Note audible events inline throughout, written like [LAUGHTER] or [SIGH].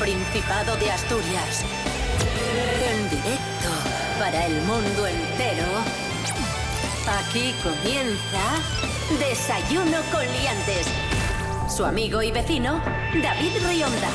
Principado de Asturias. En directo para el mundo entero. Aquí comienza Desayuno con Liantes. Su amigo y vecino, David Rionda.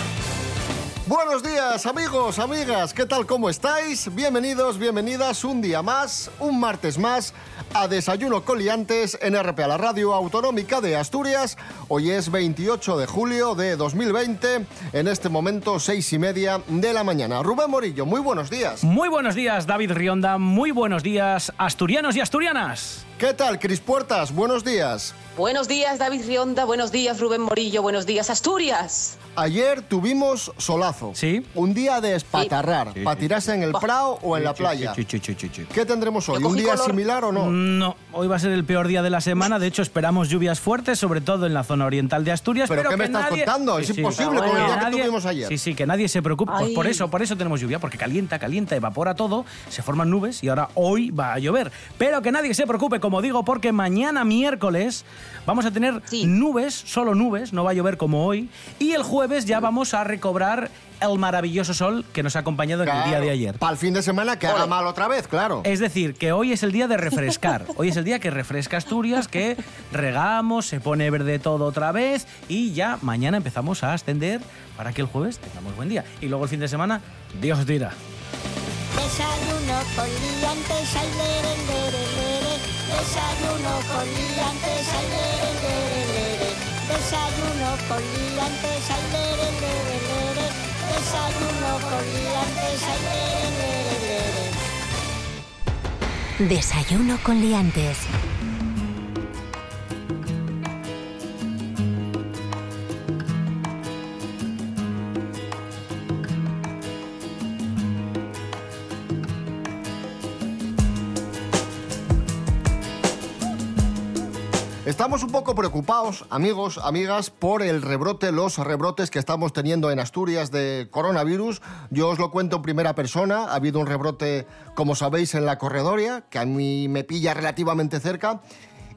Buenos días amigos, amigas, ¿qué tal? ¿Cómo estáis? Bienvenidos, bienvenidas un día más, un martes más a Desayuno Coliantes en RPA, la radio autonómica de Asturias. Hoy es 28 de julio de 2020, en este momento seis y media de la mañana. Rubén Morillo, muy buenos días. Muy buenos días, David Rionda, muy buenos días, asturianos y asturianas. ¿Qué tal, Cris Puertas? Buenos días. Buenos días, David Rionda. Buenos días, Rubén Morillo. Buenos días, Asturias. Ayer tuvimos solazo. Sí. Un día de espatarrar, Sí, para sí, tirarse en el prado o en la playa. Sí, sí, sí, sí, sí. ¿Qué tendremos hoy? ¿Un día color- similar o no? No, hoy va a ser el peor día de la semana. De hecho, esperamos lluvias fuertes, sobre todo en la zona oriental de Asturias. ¿Pero Pero, qué me estás nadie- contando? Es imposible con el día que que tuvimos ayer. Sí, sí, que nadie se preocupe. Pues por eso, por eso tenemos lluvia, porque calienta, calienta, evapora todo, se forman nubes y ahora hoy va a llover. Pero que nadie se preocupe, como digo, porque mañana miércoles vamos a tener Sí. nubes, solo nubes, no va a llover como hoy. Y el jueves ya vamos a recobrar el maravilloso sol que nos ha acompañado en el día de ayer. Para el fin de semana que haga mal otra vez, claro. Es decir, que hoy es el día de refrescar. [LAUGHS] Hoy es el día que refresca Asturias, que regamos, se pone verde todo otra vez y ya mañana empezamos a ascender para que el jueves tengamos buen día. Y luego el fin de semana, Dios dirá. Desayuno con liantes, ay, lere, lere, lere. Desayuno con liantes, ay, lere, lere, lere. Desayuno con liantes, ay, lere, lere, lere. Desayuno con liantes, ay, lere, lere, lere. Desayuno con Liantes. Estamos un poco preocupados, amigos, amigas, por el rebrote, los rebrotes que estamos teniendo en Asturias de coronavirus. Yo os lo cuento en primera persona. Ha habido un rebrote, como sabéis, en la corredoria, que a mí me pilla relativamente cerca.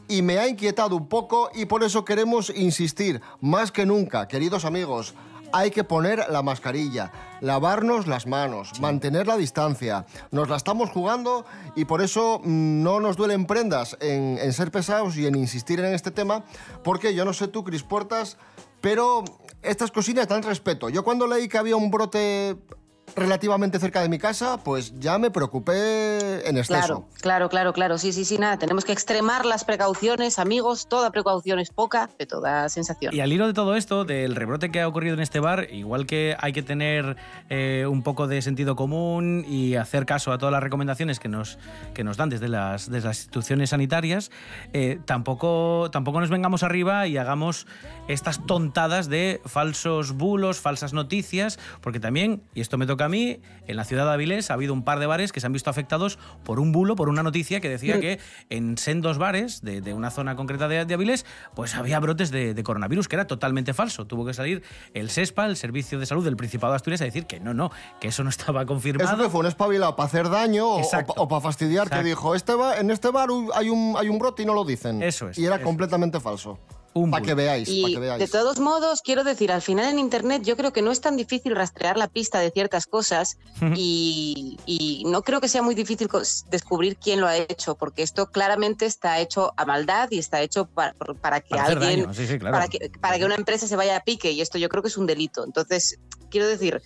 Y me ha inquietado un poco y por eso queremos insistir, más que nunca, queridos amigos, hay que poner la mascarilla, lavarnos las manos, mantener la distancia. Nos la estamos jugando y por eso mm, no nos duelen prendas en, en ser pesados y en insistir en este tema, porque yo no sé tú, Cris Puertas, pero estas cocinas dan respeto. Yo cuando leí que había un brote relativamente cerca de mi casa, pues ya me preocupé en exceso. Claro, claro, claro, claro. Sí, sí, sí, nada. Tenemos que extremar las precauciones, amigos. Toda precaución es poca, de toda sensación. Y al hilo de todo esto, del rebrote que ha ocurrido en este bar, igual que hay que tener eh, un poco de sentido común y hacer caso a todas las recomendaciones que nos, que nos dan desde las, desde las instituciones sanitarias, eh, tampoco, tampoco nos vengamos arriba y hagamos estas tontadas de falsos bulos, falsas noticias, porque también, y esto me toca a mí, en la ciudad de Avilés ha habido un par de bares que se han visto afectados por un bulo, por una noticia que decía que en sendos bares de, de una zona concreta de, de Avilés, pues había brotes de, de coronavirus, que era totalmente falso. Tuvo que salir el SESPA, el Servicio de Salud del Principado de Asturias, a decir que no, no, que eso no estaba Eso confirmado. que fue un espabilado para hacer daño o, para fastidiar, Exacto. que dijo, este en este bar hay un, hay un brote y no lo dicen. Eso es, Y era eso completamente falso. Un Para que veáis, que de todos modos, quiero decir, al final en Internet yo creo que no es tan difícil rastrear la pista de ciertas cosas y, y no creo que sea muy difícil descubrir quién lo ha hecho, porque esto claramente está hecho a maldad y está hecho para, para que Para hacer alguien, daño, sí, sí, claro. para, que, para que una empresa se vaya a pique y esto yo creo que es un delito. Entonces, quiero decir,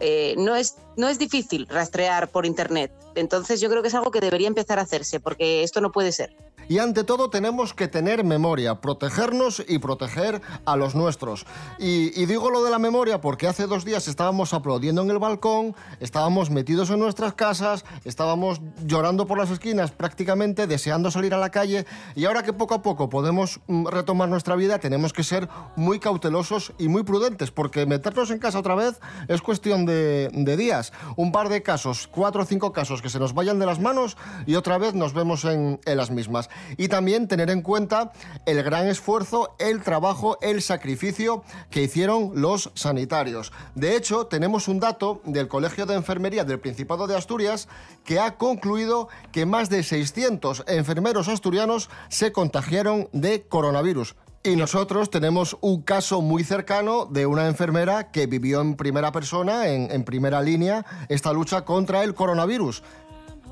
eh, no, es, no es difícil rastrear por Internet. Entonces yo creo que es algo que debería empezar a hacerse, porque esto no puede ser. Y ante todo tenemos que tener memoria, protegernos y proteger a los nuestros. Y, y digo lo de la memoria porque hace dos días estábamos aplaudiendo en el balcón, estábamos metidos en nuestras casas, estábamos llorando por las esquinas prácticamente, deseando salir a la calle. Y ahora que poco a poco podemos mm, retomar nuestra vida, tenemos que ser muy cautelosos y muy prudentes porque meternos en casa otra vez es cuestión de, de días. Un par de casos, cuatro o cinco casos que se nos vayan de las manos y otra vez nos vemos en, en las mismas. Y también tener en cuenta el gran esfuerzo, el trabajo, el sacrificio que hicieron los sanitarios. De hecho, tenemos un dato del Colegio de Enfermería del Principado de Asturias que ha concluido que más de 600 enfermeros asturianos se contagiaron de coronavirus. Y nosotros tenemos un caso muy cercano de una enfermera que vivió en primera persona, en, primera línea, esta lucha contra el coronavirus.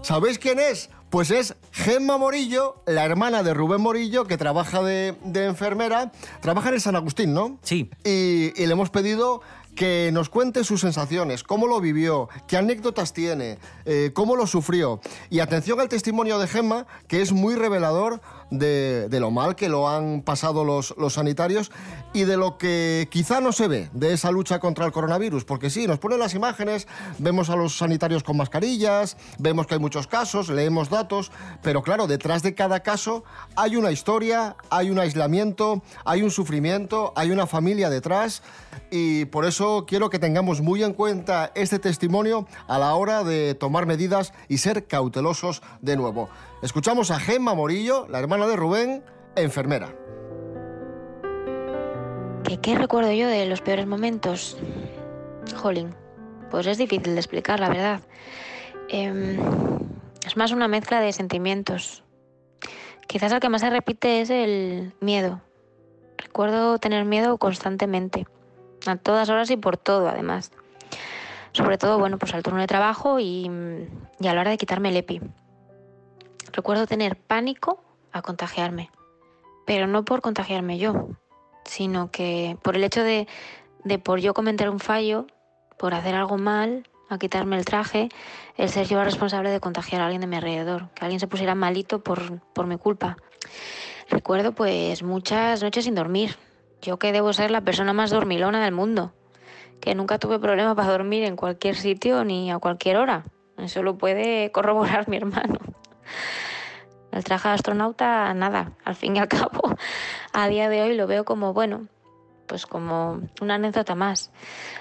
¿Sabéis quién es? Pues es Gemma Morillo, la hermana de Rubén Morillo, que trabaja de, de enfermera. Trabaja en el San Agustín, ¿no? Sí. Y, y le hemos pedido que nos cuente sus sensaciones, cómo lo vivió, qué anécdotas tiene, eh, cómo lo sufrió. Y atención al testimonio de Gemma, que es muy revelador de, lo mal que lo han pasado los, los sanitarios y de lo que quizá no se ve de esa lucha contra el coronavirus. Porque sí, nos ponen las imágenes, vemos a los sanitarios con mascarillas, vemos que hay muchos casos, leemos datos, pero claro, detrás de cada caso hay una historia, hay un aislamiento, hay un sufrimiento, hay una familia detrás y por eso quiero que tengamos muy en cuenta este testimonio a la hora de tomar medidas y ser cautelosos de nuevo. Escuchamos a Gemma Morillo, la hermana de Rubén, enfermera. ¿Qué, recuerdo yo de los peores momentos? Jolín, pues es difícil de explicar, la verdad. Em, es más una mezcla de sentimientos. Quizás el que más se repite es el miedo. Recuerdo tener miedo constantemente, a todas horas y por todo, además. Sobre todo, bueno, pues al turno de trabajo y, y a la hora de quitarme el EPI. Recuerdo tener pánico a contagiarme, pero no por contagiarme yo, sino que por el hecho de, por yo cometer un fallo, por hacer algo mal, a quitarme el traje, el ser yo responsable de contagiar a alguien de mi alrededor, que alguien se pusiera malito por, por mi culpa. Recuerdo pues muchas noches sin dormir. Yo que debo ser la persona más dormilona del mundo, que nunca tuve problema para dormir en cualquier sitio ni a cualquier hora. Eso lo puede corroborar [LAUGHS] mi hermano. El traje de astronauta, nada, al fin y al [LAUGHS] cabo, a día de hoy lo veo como, bueno, pues como una anécdota más.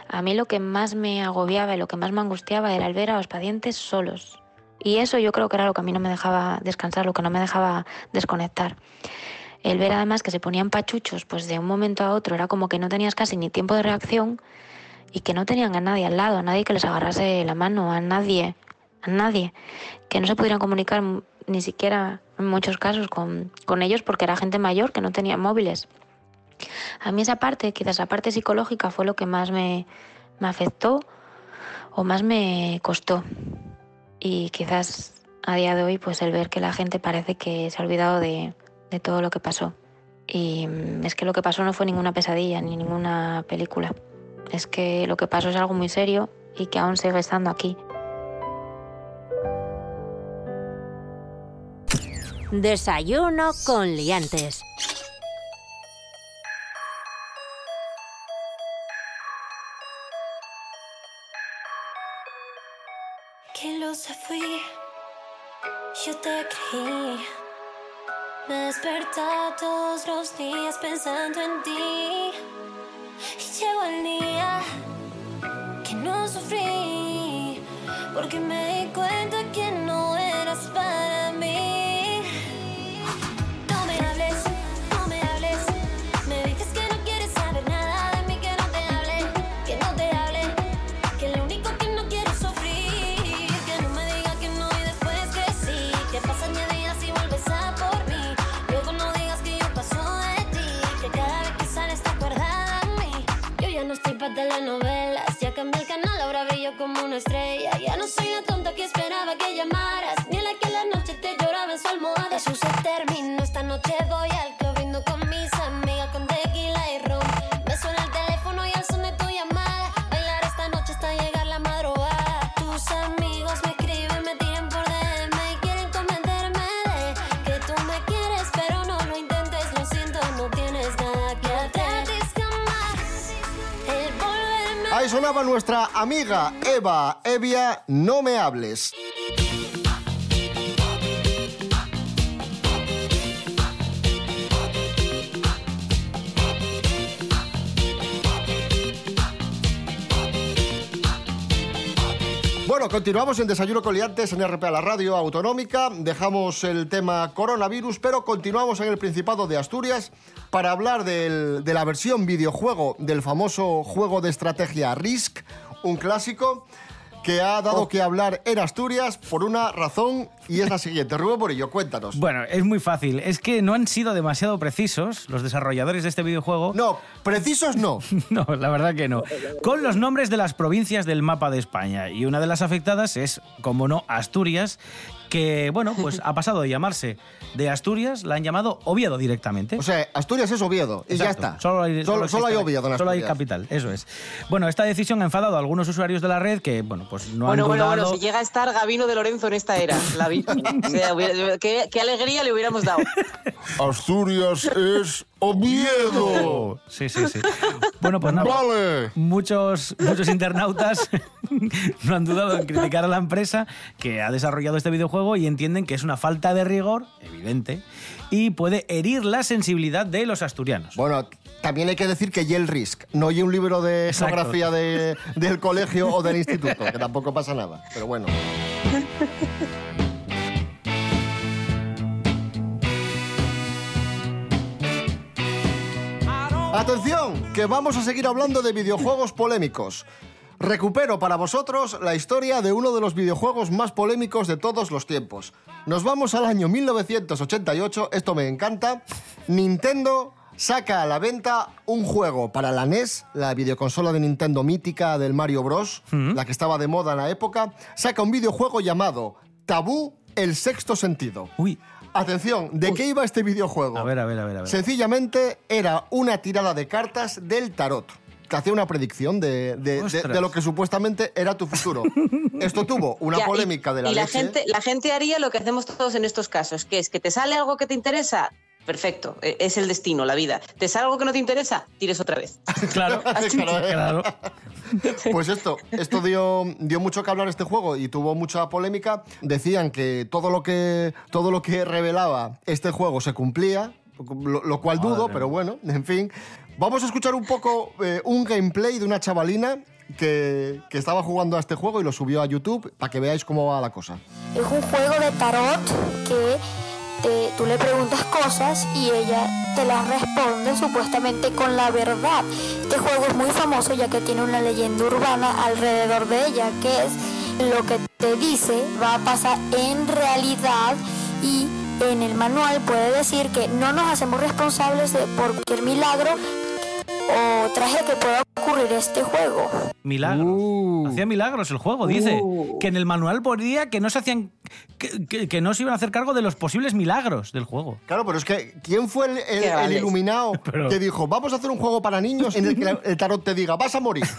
A mí lo que más me agobiaba y lo que más me angustiaba era el ver a los pacientes solos. Y eso yo creo que era lo que a mí no me dejaba descansar, lo que no me dejaba desconectar. El ver además que se ponían pachuchos, pues de un momento a otro era como que no tenías casi ni tiempo de reacción y que no tenían a nadie al lado, a nadie que les agarrase la mano, a nadie, a nadie, que no se pudieran comunicar ni siquiera en muchos casos con, con ellos porque era gente mayor que no tenía móviles. A mí esa parte, quizás la parte psicológica fue lo que más me, me afectó o más me costó. Y quizás a día de hoy, pues el ver que la gente parece que se ha olvidado de, de todo lo que pasó. Y mm, es que lo que pasó no fue ninguna pesadilla ni ninguna película. Es que lo que pasó es algo muy serio y que aún sigue estando aquí. Desayuno con liantes. Que losa fui, yo te creí. Me despertaba todos los días pensando en ti. Y llegó el día que no sufrí, porque me di cuenta que telenovelas. Ya cambié el canal, ahora brillo como una estrella. Ya no soy la tonta que esperaba que llamaras. Sonaba nuestra amiga Eva Evia, no me hables. Bueno, continuamos en Desayuno con Liantes en RPA, la radio autonómica. Dejamos el tema coronavirus, pero continuamos en el Principado de Asturias para hablar del- de la versión videojuego del famoso juego de estrategia Risk, un clásico que ha dado que hablar en Asturias por una razón y es la siguiente. Rubén Morillo, cuéntanos. Bueno, es muy fácil. Es que no han sido demasiado precisos los desarrolladores de este videojuego. No, precisos no. [LAUGHS] No, la verdad que no. Con los nombres de las provincias del mapa de España. Y una de las afectadas es, como no, Asturias, que, bueno, pues ha pasado de llamarse de Asturias, la han llamado Oviedo directamente. O sea, Asturias es Oviedo y ya Exacto. está. Solo hay, solo, solo hay Oviedo en Solo hay Asturias. capital, eso es. Bueno, esta decisión ha enfadado a algunos usuarios de la red que, bueno, pues no Bueno, han bueno, dudado. bueno, si llega a estar Gabino de Lorenzo en esta era, la vida. [LAUGHS] O sea, hubiera- qué, qué alegría le hubiéramos dado. Asturias es Oviedo. Sí, sí, sí. Bueno, pues nada. Vale. Muchos, muchos internautas [LAUGHS] no han dudado en criticar a la empresa que ha desarrollado este videojuego y entienden que es una falta de rigor, evidente, y puede herir la sensibilidad de los asturianos. Bueno, también hay que decir que y el Risk, no hay un libro de Exacto. geografía de- del colegio o del instituto, que tampoco pasa nada. Pero bueno. [LAUGHS] Atención, que vamos a seguir hablando de videojuegos polémicos. Recupero para vosotros la historia de uno de los videojuegos más polémicos de todos los tiempos. Nos vamos al año 1988, esto me encanta. Nintendo saca a la venta un juego para la NES, la videoconsola de Nintendo mítica del Mario Bros, la que estaba de moda en la época. Saca un videojuego llamado Tabú, el sexto sentido. Uy, Atención, ¿de qué iba este videojuego? a ver, a ver, a ver. A ver. Sencillamente era una tirada de cartas del tarot. Te hacía una predicción de, de- de- Ostras. de lo que supuestamente era tu futuro. [LAUGHS] Esto tuvo una Ya, y- polémica de la y la gente, la gente haría lo que hacemos todos en estos casos, que es que te sale algo que te interesa, perfecto, e- es el destino, la vida. Te sale algo que no te interesa, tires otra vez. [LAUGHS] Claro, [LAUGHS] Claro, ¿eh? claro. [LAUGHS] Pues esto, esto dio, dio mucho que hablar este juego y tuvo mucha polémica. Decían que todo lo que, todo lo que revelaba este juego se cumplía, lo, lo cual dudo, Madre pero bueno, en fin. Vamos a escuchar un poco eh, un gameplay de una chavalina que, que estaba jugando a este juego y lo subió a YouTube para que veáis cómo va la cosa. Es un juego de tarot que te- tú le preguntas cosas y ella te las responde supuestamente con la verdad. Este juego es muy famoso ya que tiene una leyenda urbana alrededor de ella, que es lo que te dice va a pasar en realidad y en el manual puede decir que no nos hacemos responsables de por cualquier milagro o traje que pueda ocurrir este juego. Milagros. Uh. Hacía milagros el juego, dice. Uh. Que en el manual ponía que no se hacían. Que, que- que no se iban a hacer cargo de los posibles milagros del juego. Claro, pero es que ¿quién fue el, iluminado [LAUGHS] Pero- que dijo, vamos a hacer un juego para niños en el que el tarot te diga, vas a morir? [LAUGHS]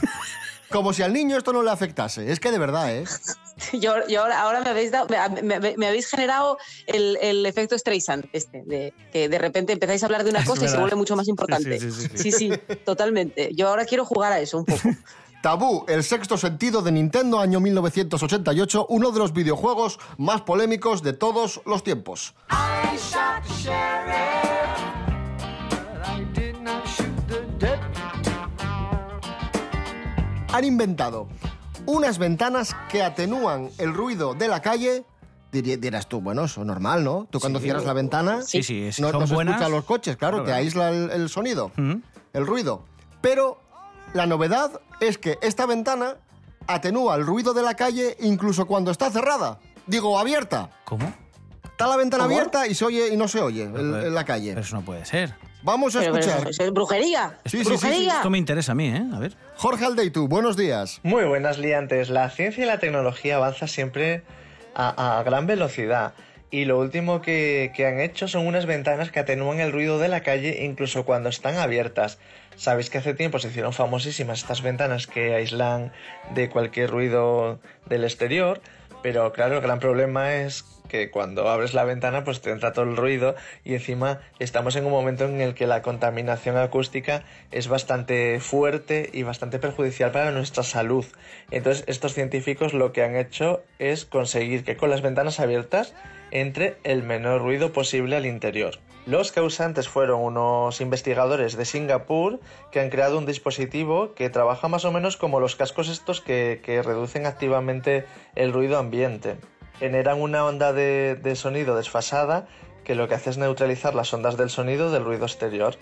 Como si al niño esto no le afectase. Es que de verdad, ¿eh? [LAUGHS] Yo, yo ahora, me, habéis dado- me, me- me habéis generado el, el efecto Streisand, este, de que de repente empezáis a hablar de una [LAUGHS] Es cosa y se vuelve mucho más importante. Sí, sí, sí, sí, sí, totalmente. Yo ahora quiero jugar a eso un poco. [LAUGHS] Tabú, el sexto sentido de Nintendo, año 1988, uno de los videojuegos más polémicos de todos los tiempos. Han inventado unas ventanas que atenúan el ruido de la calle. Diri- Dirás tú, bueno, eso es normal, ¿no? Tú cuando cierras la ventana Sí, sí, sí, no, no se buenas. escuchan los coches, claro, te aísla el, el sonido, el ruido. Pero la novedad es que esta ventana atenúa el ruido de la calle incluso cuando está cerrada. Digo, abierta. ¿Cómo? Está la ventana ¿Cómo? abierta y se oye y no se oye en la calle. Pero eso no puede ser. Vamos a Pero, pero, escuchar. es brujería. Sí, sí, sí, sí. brujería. Esto me interesa a mí, ¿eh? A ver. Jorge Aldeitu, buenos días. Muy buenas liantes. La ciencia y la tecnología avanza siempre a, a gran velocidad. Y lo último que, que han hecho son unas ventanas que atenúan el ruido de la calle incluso cuando están abiertas. Sabéis que hace tiempo se hicieron famosísimas estas ventanas que aíslan de cualquier ruido del exterior. Pero claro, el gran problema es que cuando abres la ventana pues te entra todo el ruido y encima estamos en un momento en el que la contaminación acústica es bastante fuerte y bastante perjudicial para nuestra salud. Entonces estos científicos lo que han hecho es conseguir que con las ventanas abiertas entre el menor ruido posible al interior. Los causantes fueron unos investigadores de Singapur que han creado un dispositivo que trabaja más o menos como los cascos estos que, que reducen activamente el ruido ambiente. Generan una onda de, de sonido desfasada que lo que hace es neutralizar las ondas del sonido del ruido exterior.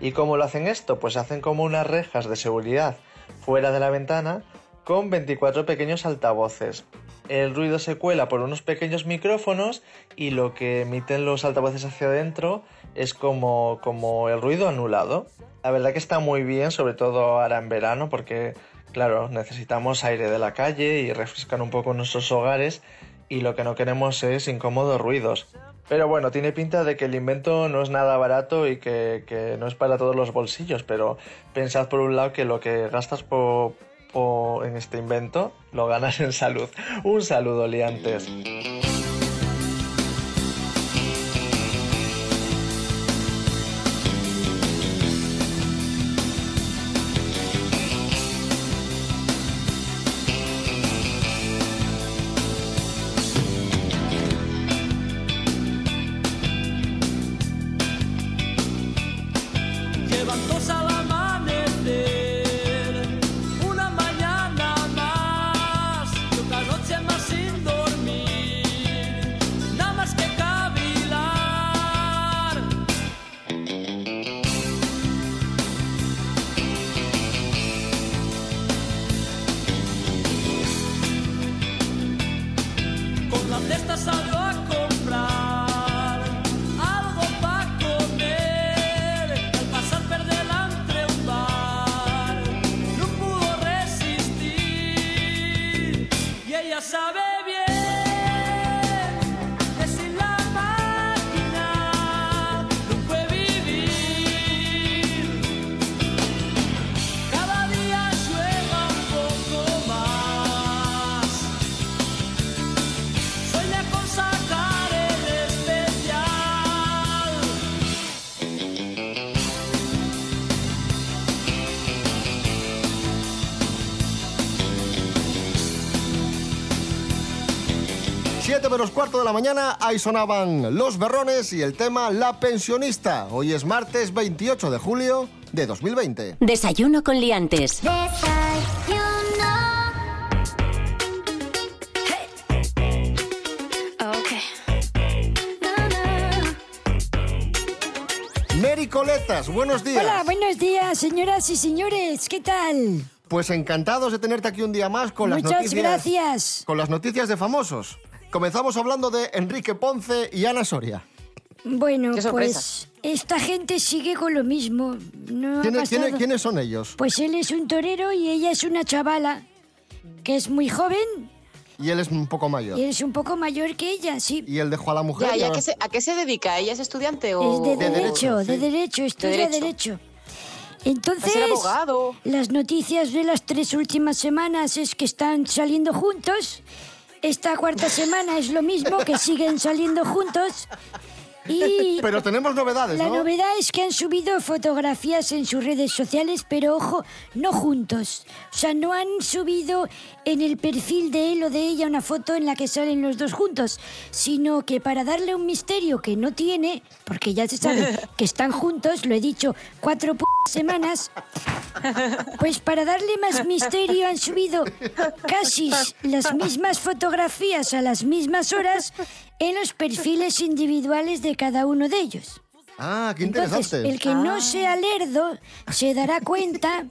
¿Y cómo lo hacen esto? Pues hacen como unas rejas de seguridad fuera de la ventana con 24 pequeños altavoces. El ruido se cuela por unos pequeños micrófonos y lo que emiten los altavoces hacia adentro es como, como el ruido anulado. La verdad que está muy bien, sobre todo ahora en verano, porque claro, necesitamos aire de la calle y refrescar un poco nuestros hogares y lo que no queremos es incómodos ruidos. Pero bueno, tiene pinta de que el invento no es nada barato y que, que no es para todos los bolsillos, pero pensad por un lado que lo que gastas por, por- en este invento lo ganas en salud. Un saludo, liantes. 7 menos cuarto de la mañana, ahí sonaban Los Berrones y el tema La Pensionista. Hoy es martes 28 de julio de 2020. Desayuno con liantes. Desayuno. Mary Coletas, buenos días. Hola, buenos días, señoras y señores, ¿qué tal? Pues encantados de tenerte aquí un día más con Muchas las noticias. Muchas gracias. Con las noticias de famosos. Comenzamos hablando de Enrique Ponce y Ana Soria. Bueno, pues esta gente sigue con lo mismo. No ha ¿Quiénes, quiénes- quiénes son ellos? Pues él es un torero y ella es una chavala que es muy joven Y él es un poco mayor. y es un poco mayor que ella, sí. Y él dejó a la mujer. Ya, y ¿y a qué, se, a qué se dedica? ¿Ella es estudiante Es o...? de, derecho, de derecho, estudia derecho. derecho. Entonces, abogado. las noticias de las tres últimas semanas es que están saliendo juntos. Esta cuarta semana es lo mismo, que siguen saliendo juntos. Y Pero tenemos novedades, la ¿no? novedad es que han subido fotografías en sus redes sociales, pero ojo, no juntos. O sea, no han subido en el perfil de él o de ella una foto en la que salen los dos juntos, sino que para darle un misterio que no tiene, porque ya se sabe [LAUGHS] que están juntos, lo he dicho cuatro p semanas, pues para darle más misterio han subido casi las mismas fotografías a las mismas horas en los perfiles individuales de cada uno de ellos. Ah, qué Entonces, interesante. el que no sea lerdo se dará cuenta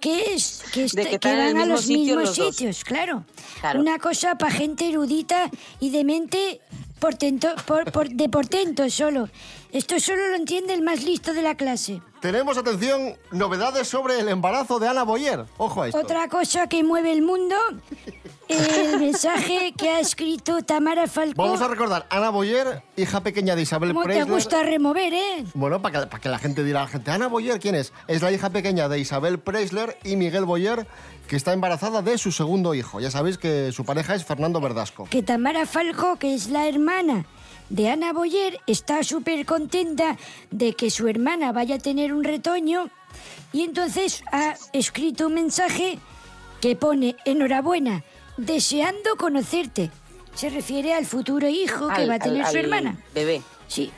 que es que, est- De que van a los sitio mismos los sitios, claro. Claro. Una cosa para gente erudita y de mente portento, por, por- de portento solo. Esto solo lo entiende el más listo de la clase. Tenemos, atención, novedades sobre el embarazo de Ana Boyer. Ojo a esto. Otra cosa que mueve el mundo, el mensaje que ha escrito Tamara Falcó. Vamos a recordar, Ana Boyer, hija pequeña de Isabel ¿Cómo te Preisler. gusta remover, eh? Bueno, para que, para que la gente dirá a la gente, Ana Boyer, ¿quién es? Es la hija pequeña de Isabel Preisler y Miguel Boyer, que está embarazada de su segundo hijo. Ya sabéis que su pareja es Fernando Verdasco. que Tamara Falco, que es la hermana de Ana Boyer, está súper contenta de que su hermana vaya a tener un retoño y entonces ha escrito un mensaje que pone enhorabuena, deseando conocerte. Se refiere al futuro hijo que va a tener al- su al hermana. Bebé. Sí.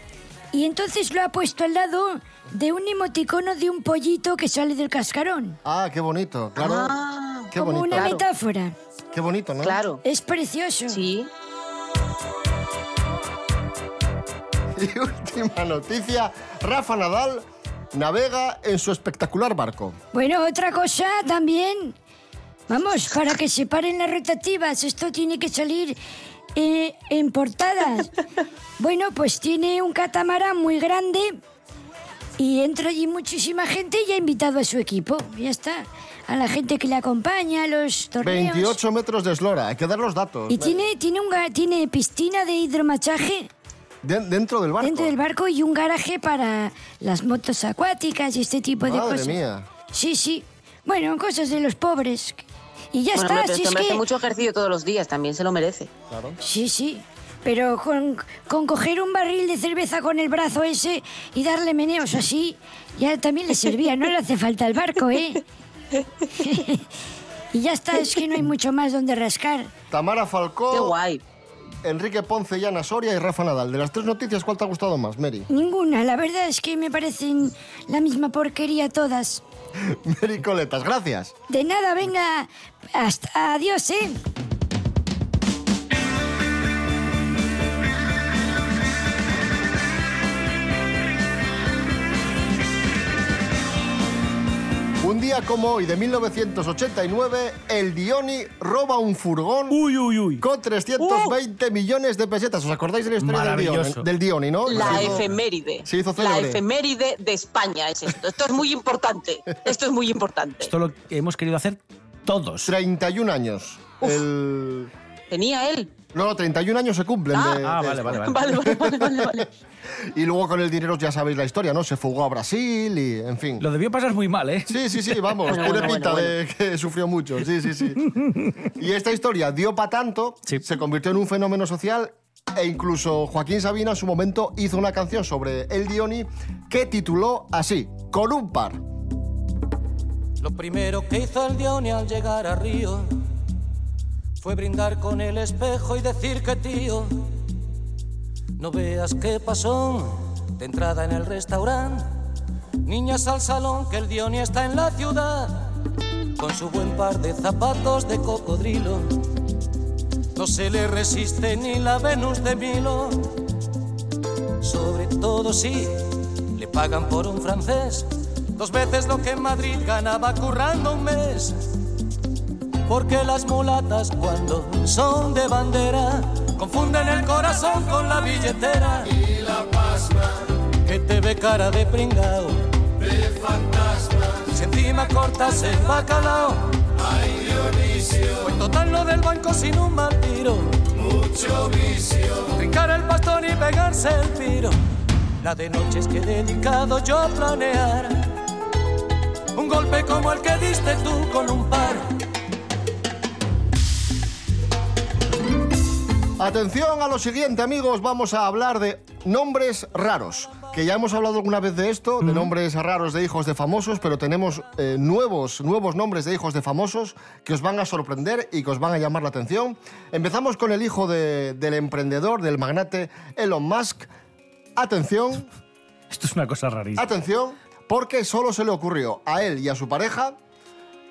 Y entonces lo ha puesto al lado de un emoticono de un pollito que sale del cascarón. Ah, qué bonito, claro. Ah, qué como bonito. una metáfora. Qué bonito, ¿no? Claro. Es precioso. Sí. [LAUGHS] Y última noticia, Rafa Nadal navega en su espectacular barco. Bueno, otra cosa también. Vamos, para que se paren las rotativas, esto tiene que salir eh, en portadas. [LAUGHS] Bueno, pues tiene un catamarán muy grande y entra allí muchísima gente y ha invitado a su equipo. Ya está. A la gente que le acompaña, a los torneos. 28 metros de eslora, hay que dar los datos. Y tiene, tiene, un, tiene piscina de hidromasaje De- dentro del barco. dentro del barco y un garaje para las motos acuáticas y este tipo de Madre cosas. mía. Sí, sí. Bueno, cosas de los pobres. Y ya Bueno, está, hombre, pero si este es hace que... mucho ejercicio todos los días, también se lo merece. Sí, sí. Pero con, con coger un barril de cerveza con el brazo ese y darle meneos así, ya también le servía, no le hace falta el barco, ¿eh? [LAUGHS] y ya está, es que no hay mucho más donde rascar. Tamara Falcó. Qué guay. Enrique Ponce, Yana Soria y Rafa Nadal. De las tres noticias, ¿cuál te ha gustado más, Mary? Ninguna, la verdad es que me parecen la misma porquería todas. [LAUGHS] Mary Coletas, gracias. De nada, venga, hasta adiós, ¿eh? Un día como hoy, de 1989, el Dioni roba un furgón Uy, uy, uy. con 320 millones de pesetas. ¿Os acordáis de la historia del. Dioni, del Dioni, no? La Se hizo- efeméride. se hizo la efeméride de España es esto. Esto es muy importante. Esto es muy importante. Esto lo que hemos querido hacer todos. 31 años. El... Tenía él. No, no, 31 años se cumplen. Ah. de- Ah, de vale, vale, vale. Vale, vale, vale, vale, vale. [LAUGHS] Y luego con el dinero ya sabéis la historia, ¿no? Se fugó a Brasil y, en fin. Lo debió pasar muy mal, ¿eh? Sí, sí, sí, vamos, [LAUGHS] tiene bueno, pinta bueno, de que sufrió mucho, sí, sí, sí. Y esta historia dio para tanto, Sí. se convirtió en un fenómeno social e incluso Joaquín Sabina en su momento hizo una canción sobre el Dioni que tituló así, Con un par. Lo primero que hizo el Dioni al llegar a Río fue brindar con el espejo y decir que tío, no veas qué pasó de entrada en el restaurante. Niñas al salón que el Dioni está en la ciudad con su buen par de zapatos de cocodrilo. No se le resiste ni la Venus de Milo, sobre todo si le pagan por un francés dos veces lo que en Madrid ganaba currando un mes. Porque las mulatas cuando son de bandera confunden el corazón con la billetera. Y la pasma que te ve cara de pringao, de fantasma. Si encima cortas el bacalao, ay Dionisio. Pues total lo del banco sin un mal tiro, mucho vicio. Trincar el bastón y pegarse el tiro. La de noche es que he dedicado yo a planear un golpe como el que diste tú con un par. Atención a lo siguiente, amigos, vamos a hablar de nombres raros. Que ya hemos hablado alguna vez de esto, de nombres raros de hijos de famosos, pero tenemos eh, nuevos, nuevos nombres de hijos de famosos que os van a sorprender y que os van a llamar la atención. Empezamos con el hijo de- del emprendedor, del magnate Elon Musk. Atención, Esto es una cosa rarísima. atención, porque solo se le ocurrió a él y a su pareja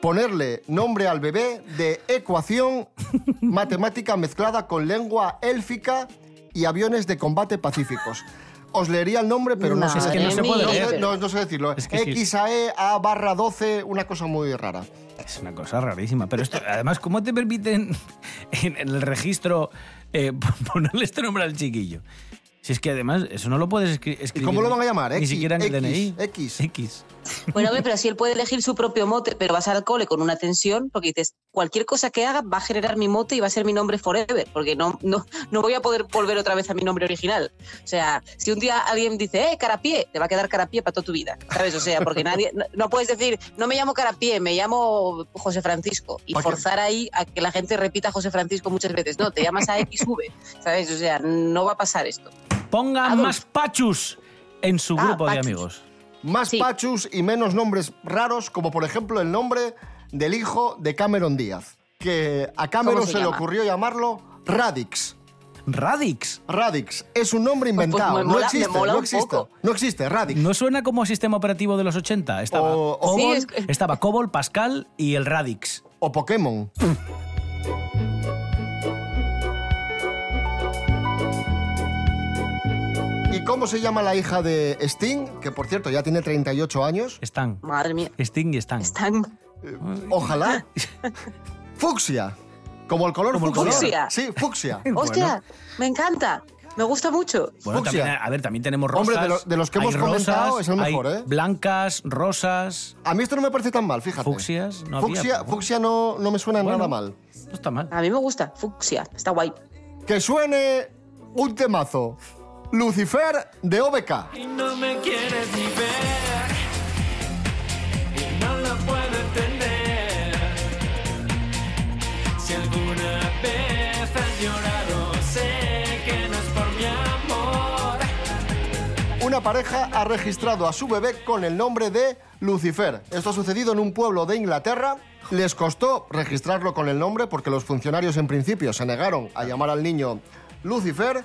ponerle nombre al bebé de ecuación [LAUGHS] matemática mezclada con lengua élfica y aviones de combate pacíficos. Os leería el nombre, pero no sé, Es que no se puede no sé- leer. no- no sé decirlo. Es que sí. X a E A barra 12, una cosa muy rara. Es una cosa rarísima. Pero esto, además, ¿cómo te permiten [LAUGHS] en, el registro eh, [LAUGHS] ponerle este nombre al chiquillo? Si es que además eso no lo puedes escri- escribir. cómo lo van a llamar? Ni X, siquiera en el X, DNI. X. X. Bueno, pero si él puede elegir su propio mote, pero vas al cole con una tensión, porque dices, cualquier cosa que haga va a generar mi mote y va a ser mi nombre forever, porque no, no, no voy a poder volver otra vez a mi nombre original. O sea, si un día alguien dice, eh, Carapié, te va a quedar Carapié para toda tu vida, ¿sabes? O sea, porque nadie, no, no puedes decir, no me llamo Carapié, me llamo José Francisco, y forzar ahí a que la gente repita José Francisco muchas veces. No, te llamas a XV, ¿sabes? O sea, no va a pasar esto. Ponga Adolf. más pachus en su Ah, grupo de amigos. Más Sí. pachus y menos nombres raros, como por ejemplo el nombre del hijo de Cameron Díaz, que a Cameron ¿Cómo se, se le ocurrió llamarlo Radix. Radix. Radix es un nombre Pues inventado, me no mola- existe, mola no un existe, poco. no existe, Radix. ¿No suena como sistema operativo de los 80? Estaba, O- o- Cobol, Sí, es que- estaba Cobol, Pascal y el Radix. O Pokémon. [LAUGHS] ¿Y cómo se llama la hija de Sting? Que por cierto ya tiene 38 años. Están. Madre mía. Sting y Stan. Están Eh, Ojalá. [LAUGHS] Fucsia. Como el color Como fucsia. color. Sí, fucsia. [LAUGHS] Hostia, me encanta. Me gusta mucho. Bueno, Fucsia. también, a ver, también tenemos rosas. Hombre, de lo- de los que hemos comentado, es el mejor, hay ¿eh? Blancas, rosas. A mí esto no me parece tan mal, fíjate. Fucsias, no había, fucsia, bueno. fucsia no, no me suena Bueno. nada mal. No está mal. A mí me gusta. Fucsia. Está guay. Que suene un temazo. Lucifer de OBK. Y no me quieres ni ver Y no lo puedo entender Si alguna vez has llorado Sé que no es por mi amor Una pareja ha registrado a su bebé con el nombre de Lucifer. Esto ha sucedido en un pueblo de Inglaterra. Les costó registrarlo con el nombre porque los funcionarios en principio se negaron a llamar al niño Lucifer.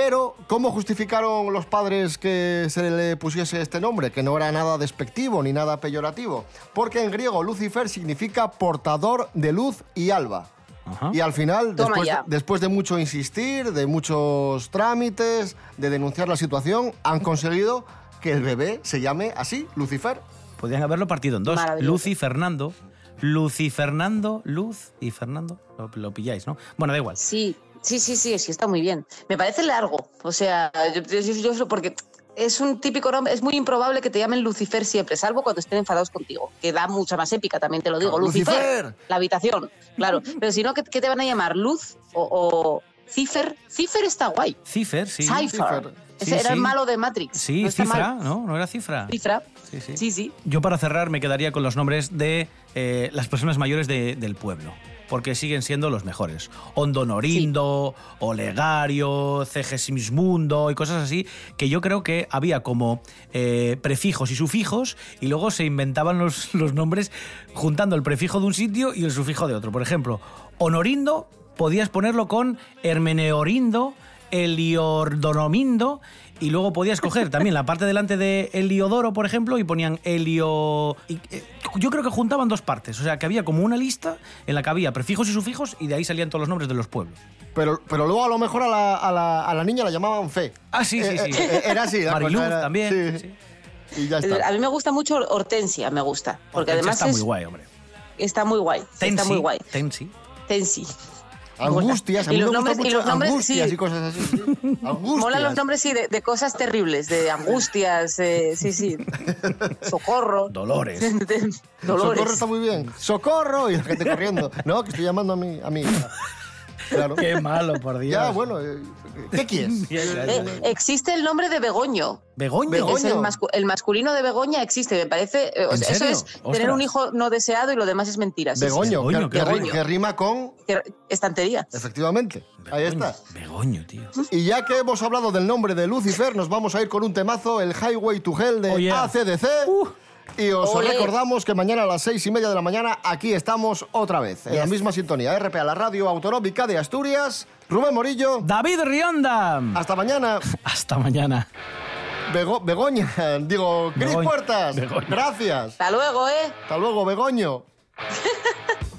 Pero, ¿cómo justificaron los padres que se le pusiese este nombre? Que no era nada despectivo ni nada peyorativo. Porque en griego Lucifer significa portador de luz y alba. Ajá. Y al final, después, de mucho insistir, de muchos trámites, de denunciar la situación, han conseguido que el bebé se llame así, Lucifer. Podrían haberlo partido en dos. Luz y Fernando. Luz y Fernando, Luz y Fernando. Lo, lo pilláis, ¿no? Bueno, da igual. Sí, sí, sí, sí, sí, está muy bien. Me parece largo. O sea, yo, yo- yo- yo- porque es un típico nombre, es muy improbable que te llamen Lucifer siempre, salvo cuando estén enfadados contigo, que da mucha más épica, también te lo digo. Claro, Lucifer, Lucifer. la habitación, claro. [LAUGHS] Pero si no, ¿qué, qué te van a llamar? ¿Luz o, o Cifer? Cifer está guay. Cifer, sí. Cipher. Ese Sí, era el sí. malo de Matrix. Sí, no cifra. ¿no? ¿No era cifra? Cifra. Sí, sí. Sí, sí. Yo para cerrar me quedaría con los nombres de eh, las personas mayores de- del pueblo, porque siguen siendo los mejores. Ondonorindo, Olegario, Cegesmismundo y cosas así, que yo creo que había como eh, prefijos y sufijos y luego se inventaban los, los nombres juntando el prefijo de un sitio y el sufijo de otro. Por ejemplo, Honorindo podías ponerlo con Hermeneorindo, Eliordonomindo y luego podías coger también la parte delante de Heliodoro, por ejemplo, y ponían Helio... y, eh, yo creo que juntaban dos partes, o sea, que había como una lista en la que había prefijos y sufijos y de ahí salían todos los nombres de los pueblos. Pero, pero luego a lo mejor a la, a la- a la niña la llamaban Fe. Ah, sí, sí, Eh, sí. eh, era así. la Mariluz era- también. sí. sí. Y ya A mí me gusta mucho Hortensia, me gusta. Porque Hortensia además está es- muy guay, hombre. está muy guay. Tensi, está muy guay. Tensi. Tensi. Angustias, a Y mí me los gustan nombres- y mucho los nombres, angustias sí. y cosas así. sí. [LAUGHS] Angustias. Molan los nombres, sí, de, de cosas terribles, de angustias, eh, sí, sí. [LAUGHS] Socorro. Dolores. [LAUGHS] Dolores. Socorro está muy bien. ¡Socorro! Y la gente corriendo. No, que estoy llamando a mi, a mi hija. Claro. Qué malo, por Dios. Ya, bueno, eh, ¿qué quieres? [LAUGHS] Eh, existe el nombre de Begoño. Begoño. Begoño. Es el, mascu- el masculino de Begoña existe, me parece. eh, o ¿En sea, eso es tener un hijo no deseado y lo demás es mentira. sí, sí, Begoño, Begoño, que, qué que ri- Begoño. que rima con... que- estantería. Efectivamente, ahí está. Begoño, tío. Y ya que hemos hablado del nombre de Lucifer, nos vamos a ir con un temazo, el Highway to Hell de Oh, yeah. ACDC. Y os recordamos que mañana a las seis y media de la mañana aquí estamos otra vez, en la misma sintonía. RPA, la radio autonómica de Asturias. Rubén Morillo, David Rionda. hasta mañana. [LAUGHS] Hasta mañana. Bego- Begoña, [LAUGHS] digo, Cris. Puertas, Begoña. gracias. Hasta luego, ¿eh? Hasta luego, Begoño. [LAUGHS]